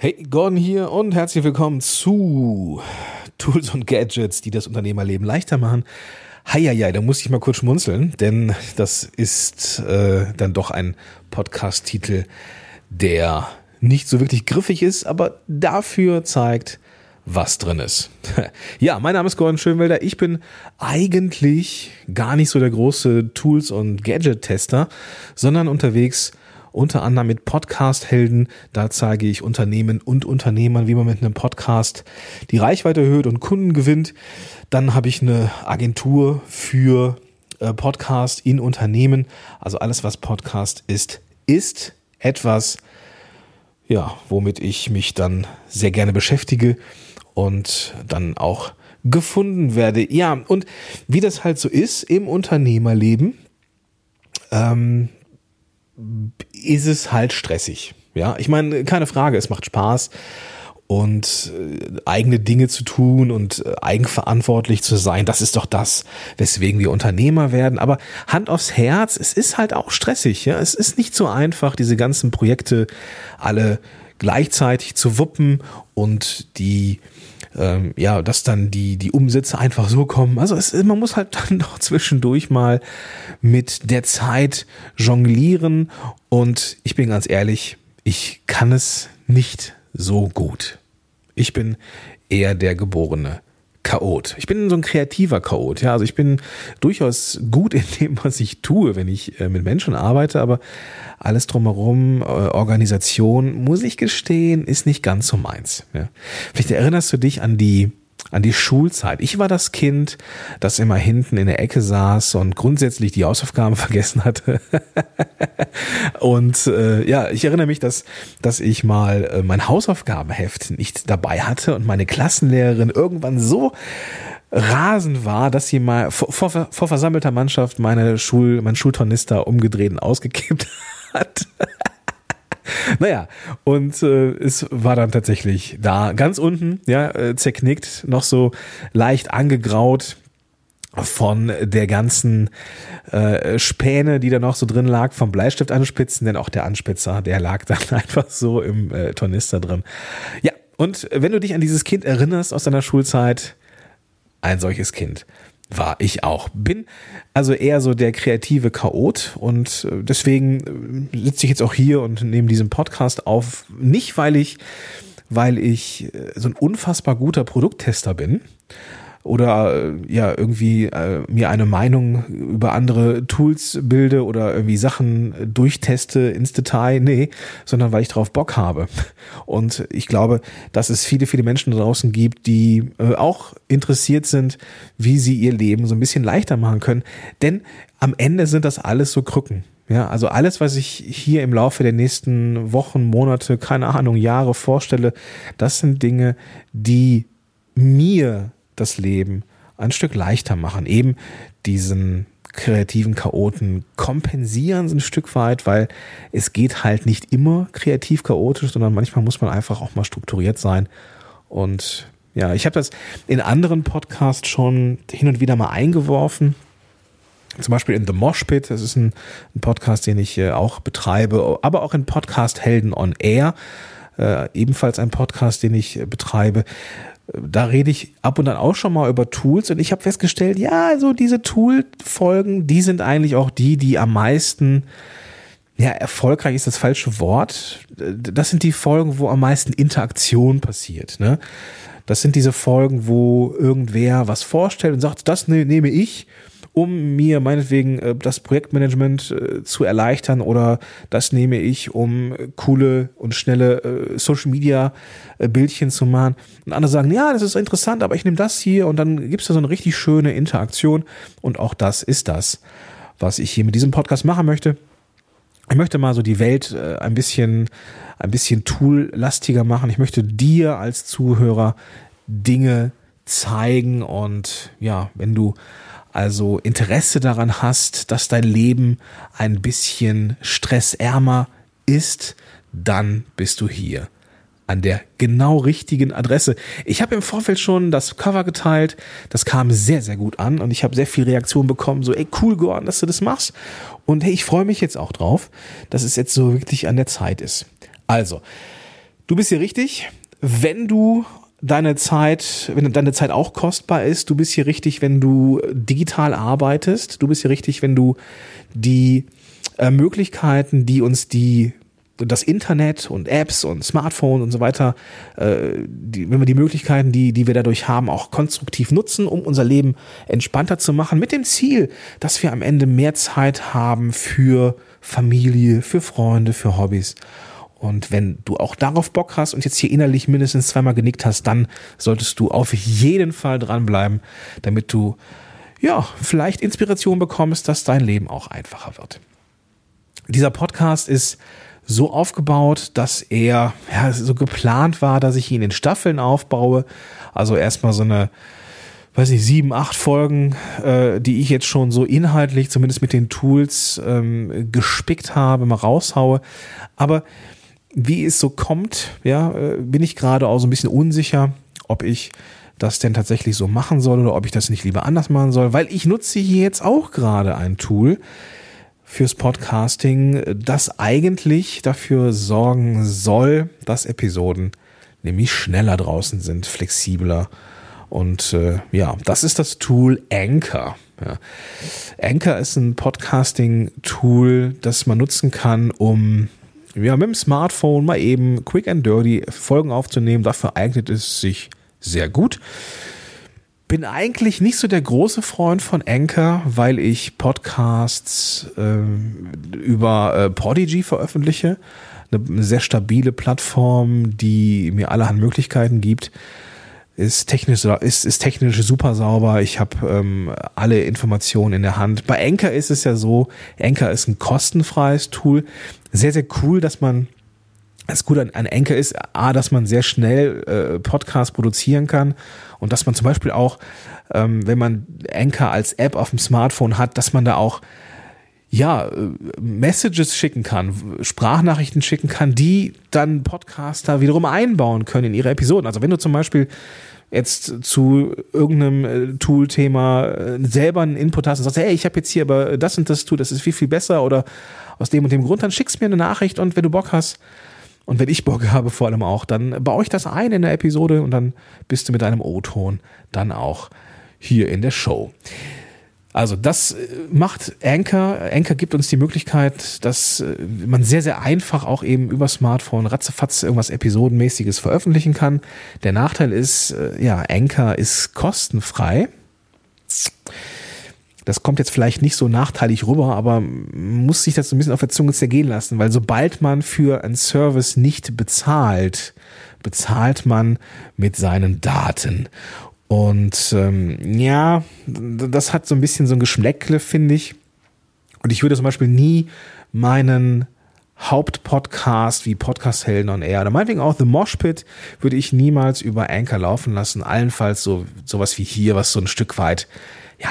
Hey, Gordon hier und herzlich willkommen zu Tools und Gadgets, die das Unternehmerleben leichter machen. Heieiei, da muss ich mal kurz schmunzeln, denn das ist äh, dann doch ein Podcast-Titel, der nicht so wirklich griffig ist, aber dafür zeigt, was drin ist. ja, mein Name ist Gordon Schönwelder. Ich bin eigentlich gar nicht so der große Tools- und Gadget-Tester, sondern unterwegs unter anderem mit Podcast-Helden. Da zeige ich Unternehmen und Unternehmern, wie man mit einem Podcast die Reichweite erhöht und Kunden gewinnt. Dann habe ich eine Agentur für äh, Podcast in Unternehmen. Also alles, was Podcast ist, ist etwas, ja, womit ich mich dann sehr gerne beschäftige und dann auch gefunden werde. Ja, und wie das halt so ist im Unternehmerleben, ähm, ist es halt stressig. Ja, ich meine, keine Frage, es macht Spaß und äh, eigene Dinge zu tun und äh, eigenverantwortlich zu sein, das ist doch das, weswegen wir Unternehmer werden. Aber Hand aufs Herz, es ist halt auch stressig. Ja, es ist nicht so einfach, diese ganzen Projekte alle gleichzeitig zu wuppen und die ähm, ja, dass dann die, die Umsätze einfach so kommen. Also es, man muss halt dann doch zwischendurch mal mit der Zeit jonglieren und ich bin ganz ehrlich, ich kann es nicht so gut. Ich bin eher der geborene Chaot. Ich bin so ein kreativer Chaot. Ja, also ich bin durchaus gut in dem, was ich tue, wenn ich äh, mit Menschen arbeite, aber alles drumherum, äh, Organisation, muss ich gestehen, ist nicht ganz so meins. Ja. Vielleicht erinnerst du dich an die an die Schulzeit. Ich war das Kind, das immer hinten in der Ecke saß und grundsätzlich die Hausaufgaben vergessen hatte. und äh, ja, ich erinnere mich, dass, dass ich mal äh, mein Hausaufgabenheft nicht dabei hatte und meine Klassenlehrerin irgendwann so rasend war, dass sie mal vor, vor, vor versammelter Mannschaft meine Schul, mein Schultornister umgedreht und ausgekippt hat. naja, und äh, es war dann tatsächlich da ganz unten, ja, äh, zerknickt, noch so leicht angegraut von der ganzen äh, Späne, die da noch so drin lag, vom Bleistift anspitzen, denn auch der Anspitzer, der lag dann einfach so im äh, Tornister drin. Ja, und wenn du dich an dieses Kind erinnerst aus deiner Schulzeit, ein solches Kind war ich auch. Bin also eher so der kreative Chaot und äh, deswegen äh, sitze ich jetzt auch hier und nehme diesen Podcast auf. Nicht, weil ich, weil ich äh, so ein unfassbar guter Produkttester bin, oder äh, ja irgendwie äh, mir eine Meinung über andere Tools bilde oder irgendwie Sachen durchteste ins Detail, nee, sondern weil ich drauf Bock habe. Und ich glaube, dass es viele, viele Menschen draußen gibt, die äh, auch interessiert sind, wie sie ihr Leben so ein bisschen leichter machen können. Denn am Ende sind das alles so Krücken. Ja, also alles, was ich hier im Laufe der nächsten Wochen, Monate, keine Ahnung, Jahre vorstelle, das sind Dinge, die mir das Leben ein Stück leichter machen. Eben diesen kreativen Chaoten kompensieren ein Stück weit, weil es geht halt nicht immer kreativ chaotisch, sondern manchmal muss man einfach auch mal strukturiert sein. Und ja, ich habe das in anderen Podcasts schon hin und wieder mal eingeworfen. Zum Beispiel in The Mosh Pit, das ist ein, ein Podcast, den ich äh, auch betreibe, aber auch in Podcast Helden on Air, äh, ebenfalls ein Podcast, den ich äh, betreibe da rede ich ab und an auch schon mal über Tools und ich habe festgestellt, ja, also diese Tool-Folgen, die sind eigentlich auch die, die am meisten, ja, erfolgreich ist das falsche Wort. Das sind die Folgen, wo am meisten Interaktion passiert, ne? Das sind diese Folgen, wo irgendwer was vorstellt und sagt, das ne, nehme ich um mir meinetwegen äh, das Projektmanagement äh, zu erleichtern oder das nehme ich, um äh, coole und schnelle äh, Social Media äh, Bildchen zu machen. Und andere sagen, ja, das ist interessant, aber ich nehme das hier und dann gibt es da so eine richtig schöne Interaktion und auch das ist das, was ich hier mit diesem Podcast machen möchte. Ich möchte mal so die Welt äh, ein bisschen, ein bisschen toollastiger machen. Ich möchte dir als Zuhörer Dinge zeigen und ja, wenn du also Interesse daran hast, dass dein Leben ein bisschen stressärmer ist, dann bist du hier an der genau richtigen Adresse. Ich habe im Vorfeld schon das Cover geteilt, das kam sehr, sehr gut an und ich habe sehr viel Reaktion bekommen, so, ey, cool, Gordon, dass du das machst. Und hey, ich freue mich jetzt auch drauf, dass es jetzt so wirklich an der Zeit ist. Also, Du bist hier richtig, wenn du deine Zeit, wenn deine Zeit auch kostbar ist, du bist hier richtig, wenn du digital arbeitest, du bist hier richtig, wenn du die äh, Möglichkeiten, die uns die das Internet und Apps und Smartphone und so weiter, äh, die, wenn wir die Möglichkeiten, die, die wir dadurch haben, auch konstruktiv nutzen, um unser Leben entspannter zu machen, mit dem Ziel, dass wir am Ende mehr Zeit haben für Familie, für Freunde, für Hobbys. Und wenn du auch darauf Bock hast und jetzt hier innerlich mindestens zweimal genickt hast, dann solltest du auf jeden Fall dranbleiben, damit du ja vielleicht Inspiration bekommst, dass dein Leben auch einfacher wird. Dieser Podcast ist so aufgebaut, dass er ja, so geplant war, dass ich ihn in Staffeln aufbaue. Also erstmal so eine, weiß ich, sieben, acht Folgen, äh, die ich jetzt schon so inhaltlich, zumindest mit den Tools, ähm, gespickt habe, mal raushaue. Aber wie es so kommt, ja, äh, bin ich gerade auch so ein bisschen unsicher, ob ich das denn tatsächlich so machen soll oder ob ich das nicht lieber anders machen soll, weil ich nutze hier jetzt auch gerade ein Tool, fürs Podcasting, das eigentlich dafür sorgen soll, dass Episoden nämlich schneller draußen sind, flexibler. Und äh, ja, das ist das Tool Anchor. Ja. Anchor ist ein Podcasting-Tool, das man nutzen kann, um ja, mit dem Smartphone mal eben quick and dirty Folgen aufzunehmen. Dafür eignet es sich sehr gut bin eigentlich nicht so der große Freund von Anchor, weil ich Podcasts äh, über äh, Podigy veröffentliche. Eine sehr stabile Plattform, die mir allerhand Möglichkeiten gibt. Ist technisch, ist, ist technisch super sauber. Ich habe ähm, alle Informationen in der Hand. Bei Anchor ist es ja so, Anchor ist ein kostenfreies Tool. Sehr, sehr cool, dass man das Gute an, an ist, A, dass man sehr schnell äh, Podcasts produzieren kann und dass man zum Beispiel auch, ähm, wenn man Anchor als App auf dem Smartphone hat, dass man da auch ja, äh, Messages schicken kann, Sprachnachrichten schicken kann, die dann Podcaster wiederum einbauen können in ihre Episoden. Also wenn du zum Beispiel jetzt zu irgendeinem äh, Tool-Thema äh, selber einen Input hast und sagst, hey, ich habe jetzt hier aber das und das Tool, das ist viel, viel besser oder aus dem und dem Grund, dann schickst mir eine Nachricht und wenn du Bock hast, und wenn ich Bock habe, vor allem auch, dann baue ich das ein in der Episode und dann bist du mit deinem O-Ton dann auch hier in der Show. Also das äh, macht Anchor. Anchor gibt uns die Möglichkeit, dass äh, man sehr, sehr einfach auch eben über Smartphone ratzefatz irgendwas Episodenmäßiges veröffentlichen kann. Der Nachteil ist, äh, ja, Anchor ist kostenfrei. Das kommt jetzt vielleicht nicht so nachteilig rüber, aber muss sich das so ein bisschen auf der Zunge zergehen lassen, weil sobald man für einen Service nicht bezahlt, bezahlt man mit seinen Daten. Und ähm, ja, das hat so ein bisschen so ein Geschmäckle, finde ich. Und ich würde zum Beispiel nie meinen Hauptpodcast wie Podcast Helden on Air oder meinetwegen auch The Mosh Pit würde ich niemals über Anchor laufen lassen. Allenfalls so sowas wie hier, was so ein Stück weit ja,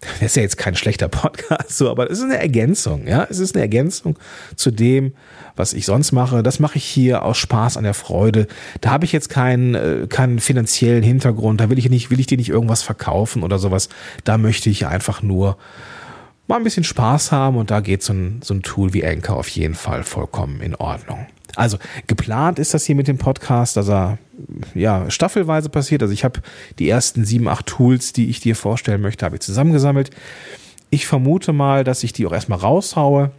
das ist ja jetzt kein schlechter Podcast, so, aber es ist eine Ergänzung, ja. Es ist eine Ergänzung zu dem, was ich sonst mache. Das mache ich hier aus Spaß an der Freude. Da habe ich jetzt keinen, äh, keinen finanziellen Hintergrund. Da will ich nicht, will ich dir nicht irgendwas verkaufen oder sowas. Da möchte ich einfach nur mal ein bisschen Spaß haben und da geht so ein, so ein Tool wie Anchor auf jeden Fall vollkommen in Ordnung. Also geplant ist das hier mit dem Podcast, dass er ja staffelweise passiert. Also ich habe die ersten sieben, acht Tools, die ich dir vorstellen möchte, habe ich zusammengesammelt. Ich vermute mal, dass ich die auch erstmal raushaue,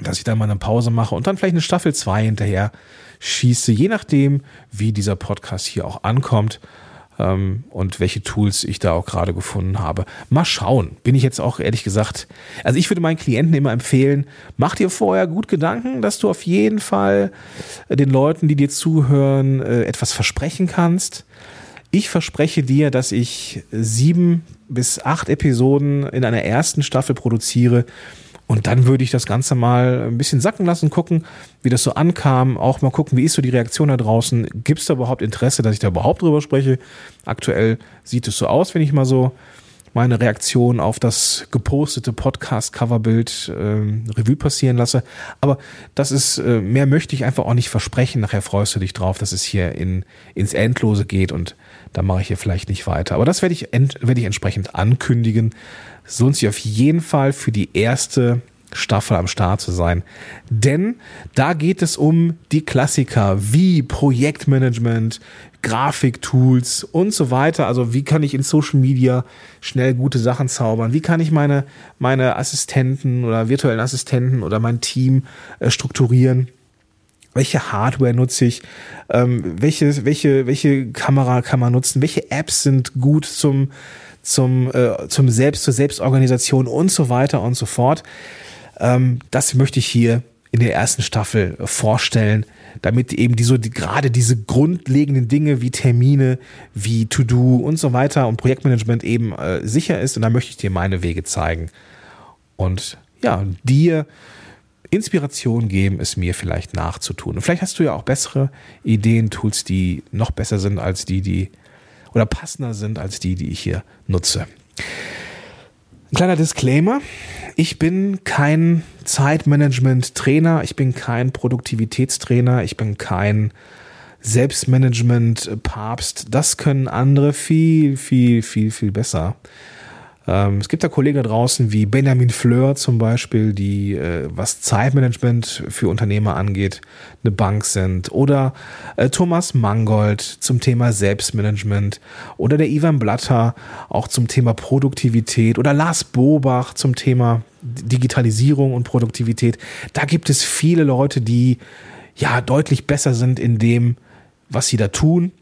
dass ich dann mal eine Pause mache und dann vielleicht eine Staffel zwei hinterher schieße, je nachdem, wie dieser Podcast hier auch ankommt ähm, und welche Tools ich da auch gerade gefunden habe. Mal schauen. Bin ich jetzt auch ehrlich gesagt, also ich würde meinen Klienten immer empfehlen, mach dir vorher gut Gedanken, dass du auf jeden Fall den Leuten, die dir zuhören, äh, etwas versprechen kannst. Ich verspreche dir, dass ich sieben bis acht Episoden in einer ersten Staffel produziere und dann würde ich das Ganze mal ein bisschen sacken lassen, gucken, wie das so ankam, auch mal gucken, wie ist so die Reaktion da draußen. Gibt es da überhaupt Interesse, dass ich da überhaupt drüber spreche? Aktuell sieht es so aus, wenn ich mal so meine Reaktion auf das gepostete Podcast-Coverbild äh, Revue passieren lasse. Aber das ist, äh, mehr möchte ich einfach auch nicht versprechen. Nachher freust du dich drauf, dass es hier in, ins Endlose geht und da mache ich hier vielleicht nicht weiter. Aber das werde ich, werde ich entsprechend ankündigen. Es lohnt sich auf jeden Fall für die erste Staffel am Start zu sein. Denn da geht es um die Klassiker wie Projektmanagement, Grafiktools und so weiter. Also wie kann ich in Social Media schnell gute Sachen zaubern? Wie kann ich meine, meine Assistenten oder virtuellen Assistenten oder mein Team äh, strukturieren? Welche Hardware nutze ich? Ähm, welche, welche, welche Kamera kann man nutzen? Welche Apps sind gut zum, zum, äh, zum Selbst, zur Selbstorganisation und so weiter und so fort? Ähm, das möchte ich hier in der ersten Staffel vorstellen, damit eben die, so die, gerade diese grundlegenden Dinge wie Termine, wie To-Do und so weiter und Projektmanagement eben äh, sicher ist. Und da möchte ich dir meine Wege zeigen. Und ja, dir Inspiration geben, es mir vielleicht nachzutun. Und vielleicht hast du ja auch bessere Ideen, Tools, die noch besser sind als die, die oder passender sind als die, die ich hier nutze. Ein kleiner Disclaimer. Ich bin kein Zeitmanagement-Trainer, ich bin kein Produktivitätstrainer, ich bin kein Selbstmanagement-Papst. Das können andere viel, viel, viel, viel besser. Ähm, es gibt da Kollegen da draußen wie Benjamin Fleur zum Beispiel, die, äh, was Zeitmanagement für Unternehmer angeht, eine Bank sind. Oder äh, Thomas Mangold zum Thema Selbstmanagement. Oder der Ivan Blatter auch zum Thema Produktivität. Oder Lars Bobach zum Thema Digitalisierung und Produktivität. Da gibt es viele Leute, die ja deutlich besser sind in dem, was sie da tun.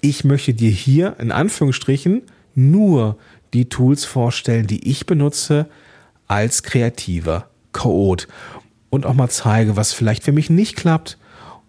Ich möchte dir hier in Anführungsstrichen nur die Tools vorstellen, die ich benutze als kreativer Code und auch mal zeige, was vielleicht für mich nicht klappt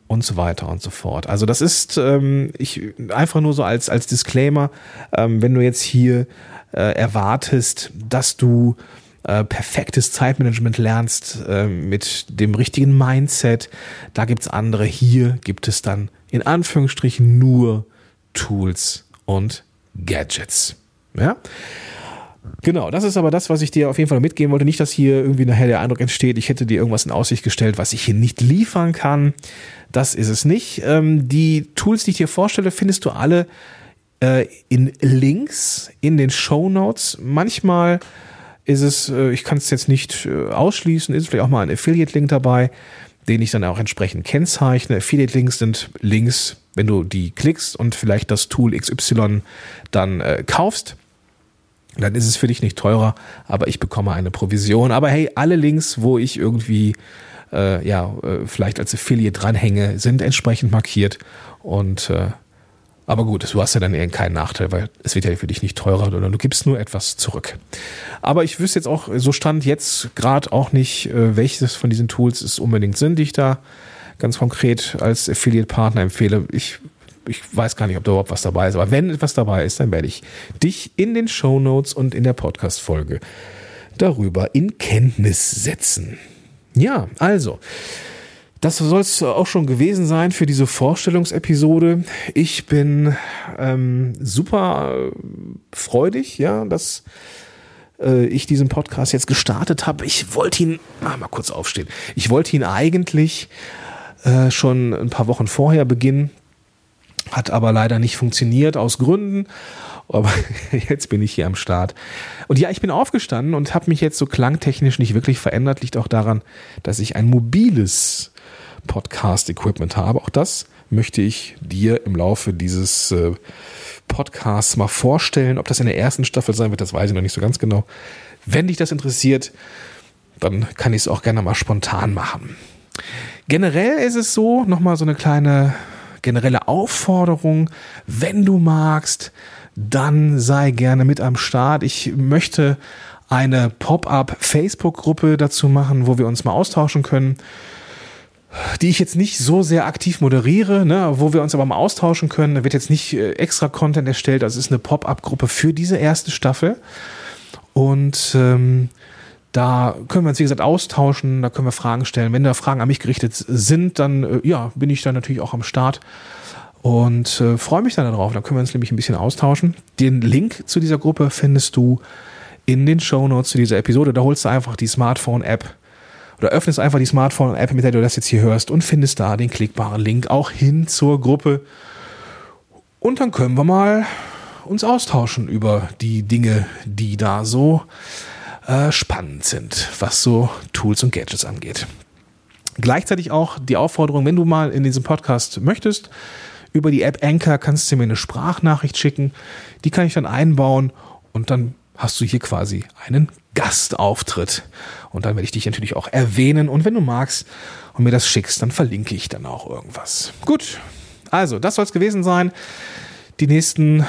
und so weiter und so fort. Also das ist ähm, ich einfach nur so als als Disclaimer, ähm, wenn du jetzt hier äh, erwartest, dass du äh, perfektes Zeitmanagement lernst äh, mit dem richtigen Mindset, da gibt's andere. Hier gibt es dann in Anführungsstrichen nur Tools und Gadgets. Ja. Genau, das ist aber das, was ich dir auf jeden Fall mitgeben wollte. Nicht, dass hier irgendwie nachher der Eindruck entsteht, ich hätte dir irgendwas in Aussicht gestellt, was ich hier nicht liefern kann. Das ist es nicht. Ähm, die Tools, die ich dir vorstelle, findest du alle äh, in Links in den Show Notes. Manchmal ist es, äh, ich kann es jetzt nicht äh, ausschließen, ist vielleicht auch mal ein Affiliate-Link dabei, den ich dann auch entsprechend kennzeichne. Affiliate-Links sind Links, wenn du die klickst und vielleicht das Tool XY dann äh, kaufst dann ist es für dich nicht teurer, aber ich bekomme eine Provision. Aber hey, alle Links, wo ich irgendwie äh, ja äh, vielleicht als Affiliate dranhänge, sind entsprechend markiert und äh, aber gut, du hast ja dann eher keinen Nachteil, weil es wird ja für dich nicht teurer, sondern du gibst nur etwas zurück. Aber ich wüsste jetzt auch, so stand jetzt gerade auch nicht, äh, welches von diesen Tools es unbedingt sind, die ich da ganz konkret als Affiliate-Partner empfehle. Ich ich weiß gar nicht, ob da überhaupt was dabei ist, aber wenn etwas dabei ist, dann werde ich dich in den Show Notes und in der Podcast-Folge darüber in Kenntnis setzen. Ja, also. Das soll es auch schon gewesen sein für diese Vorstellungsepisode. Ich bin ähm, super freudig, ja, dass äh, ich diesen Podcast jetzt gestartet habe. Ich wollte ihn, ah, mal kurz aufstehen. Ich wollte ihn eigentlich äh, schon ein paar Wochen vorher beginnen. Hat aber leider nicht funktioniert aus Gründen. Aber jetzt bin ich hier am Start. Und ja, ich bin aufgestanden und habe mich jetzt so klangtechnisch nicht wirklich verändert. Liegt auch daran, dass ich ein mobiles Podcast-Equipment habe. Auch das möchte ich dir im Laufe dieses äh, Podcasts mal vorstellen. Ob das in der ersten Staffel sein wird, das weiß ich noch nicht so ganz genau. Wenn dich das interessiert, dann kann ich es auch gerne mal spontan machen. Generell ist es so, nochmal so eine kleine generelle Aufforderung, wenn du magst, dann sei gerne mit am Start. Ich möchte eine Pop-up Facebook-Gruppe dazu machen, wo wir uns mal austauschen können, die ich jetzt nicht so sehr aktiv moderiere, ne, wo wir uns aber mal austauschen können. Da wird jetzt nicht äh, extra Content erstellt, also es ist eine Pop-up-Gruppe für diese erste Staffel. Und ähm, da können wir uns, wie gesagt, austauschen, da können wir Fragen stellen. Wenn da Fragen an mich gerichtet sind, dann äh, ja, bin ich dann natürlich auch am Start und äh, freue mich dann darauf. Dann können wir uns nämlich ein bisschen austauschen. Den Link zu dieser Gruppe findest du in den Show Notes zu dieser Episode. Da holst du einfach die Smartphone-App oder öffnest einfach die Smartphone-App, mit der du das jetzt hier hörst und findest da den klickbaren Link auch hin zur Gruppe. Und dann können wir mal uns austauschen über die Dinge, die da so äh, spannend sind, was so Tools und Gadgets angeht. Gleichzeitig auch die Aufforderung, wenn du mal in diesem Podcast möchtest, über die App Anchor kannst du mir eine Sprachnachricht schicken. Die kann ich dann einbauen und dann hast du hier quasi einen Gastauftritt. Und dann werde ich dich natürlich auch erwähnen. Und wenn du magst und mir das schickst, dann verlinke ich dann auch irgendwas. Gut, also das soll es gewesen sein. Die nächsten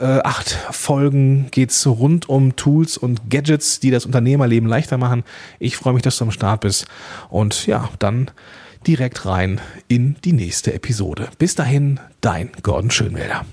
äh, acht Folgen geht es rund um Tools und Gadgets, die das Unternehmerleben leichter machen. Ich freue mich, dass du am Start bist. Und ja, dann direkt rein in die nächste Episode. Bis dahin, dein Gordon Schönwälder.